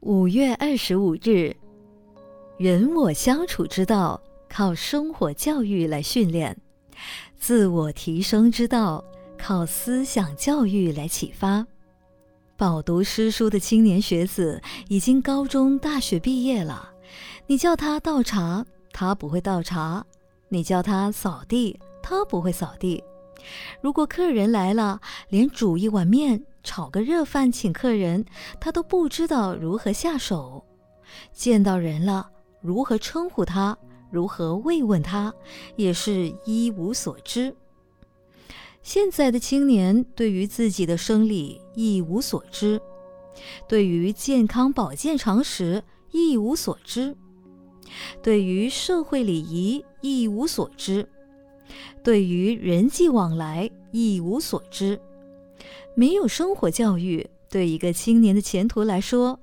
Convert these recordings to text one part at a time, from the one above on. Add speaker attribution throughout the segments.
Speaker 1: 五月二十五日，人我相处之道靠生活教育来训练，自我提升之道靠思想教育来启发。饱读诗书的青年学子已经高中、大学毕业了，你叫他倒茶，他不会倒茶；你叫他扫地，他不会扫地。如果客人来了，连煮一碗面、炒个热饭请客人，他都不知道如何下手；见到人了，如何称呼他，如何慰问他，也是一无所知。现在的青年对于自己的生理一无所知，对于健康保健常识一无所知，对于社会礼仪一无所知，对于人际往来一无所知。没有生活教育，对一个青年的前途来说，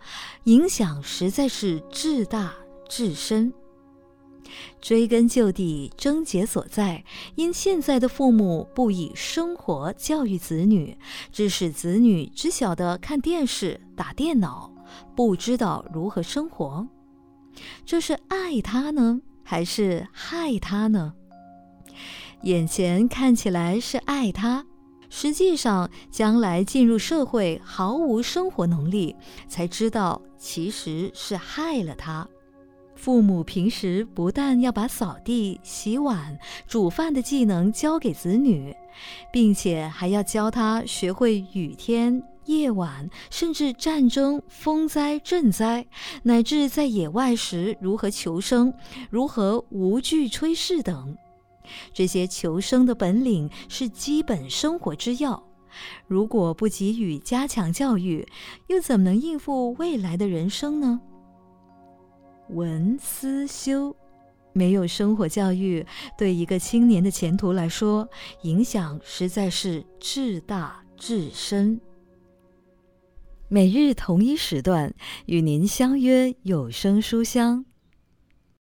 Speaker 1: 影响实在是至大至深。追根究底，症结所在，因现在的父母不以生活教育子女，致使子女只晓得看电视、打电脑，不知道如何生活。这是爱他呢，还是害他呢？眼前看起来是爱他，实际上将来进入社会毫无生活能力，才知道其实是害了他。父母平时不但要把扫地、洗碗、煮饭的技能教给子女，并且还要教他学会雨天、夜晚，甚至战争、风灾、震灾，乃至在野外时如何求生、如何无惧炊事等。这些求生的本领是基本生活之要。如果不给予加强教育，又怎么能应付未来的人生呢？文思修，没有生活教育，对一个青年的前途来说，影响实在是至大至深。每日同一时段，与您相约有声书香。